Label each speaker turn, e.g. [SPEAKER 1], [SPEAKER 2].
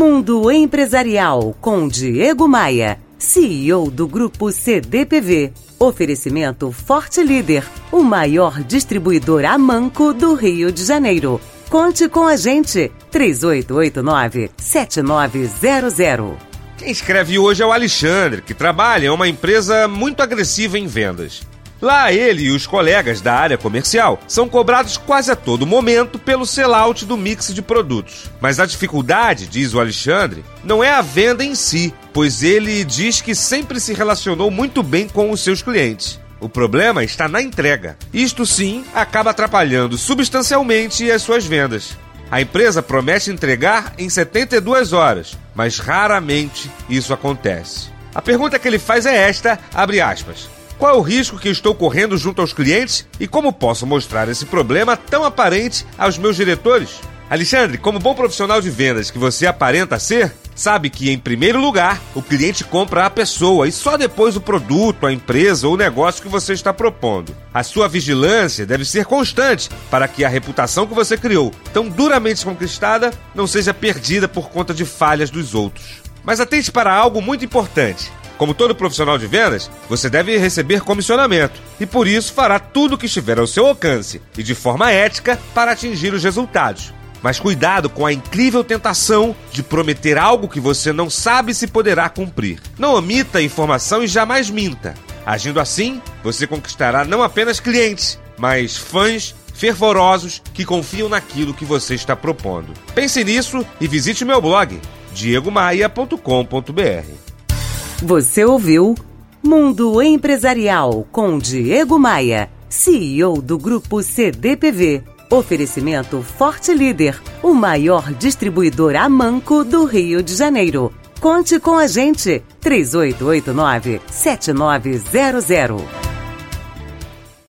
[SPEAKER 1] Mundo Empresarial com Diego Maia, CEO do Grupo CDPV. Oferecimento Forte Líder, o maior distribuidor a manco do Rio de Janeiro. Conte com a gente, 3889-7900.
[SPEAKER 2] Quem escreve hoje é o Alexandre, que trabalha em uma empresa muito agressiva em vendas. Lá ele e os colegas da área comercial são cobrados quase a todo momento pelo sellout do mix de produtos. Mas a dificuldade, diz o Alexandre, não é a venda em si, pois ele diz que sempre se relacionou muito bem com os seus clientes. O problema está na entrega. Isto sim acaba atrapalhando substancialmente as suas vendas. A empresa promete entregar em 72 horas, mas raramente isso acontece. A pergunta que ele faz é esta, abre aspas. Qual é o risco que estou correndo junto aos clientes e como posso mostrar esse problema tão aparente aos meus diretores? Alexandre, como bom profissional de vendas que você aparenta ser, sabe que, em primeiro lugar, o cliente compra a pessoa e só depois o produto, a empresa ou o negócio que você está propondo. A sua vigilância deve ser constante para que a reputação que você criou, tão duramente conquistada, não seja perdida por conta de falhas dos outros. Mas atente para algo muito importante. Como todo profissional de vendas, você deve receber comissionamento e por isso fará tudo o que estiver ao seu alcance e de forma ética para atingir os resultados. Mas cuidado com a incrível tentação de prometer algo que você não sabe se poderá cumprir. Não omita a informação e jamais minta. Agindo assim, você conquistará não apenas clientes, mas fãs fervorosos que confiam naquilo que você está propondo. Pense nisso e visite meu blog diegomaia.com.br.
[SPEAKER 1] Você ouviu Mundo Empresarial com Diego Maia, CEO do Grupo CDPV. Oferecimento Forte Líder, o maior distribuidor a manco do Rio de Janeiro. Conte com a gente, 3889 7900.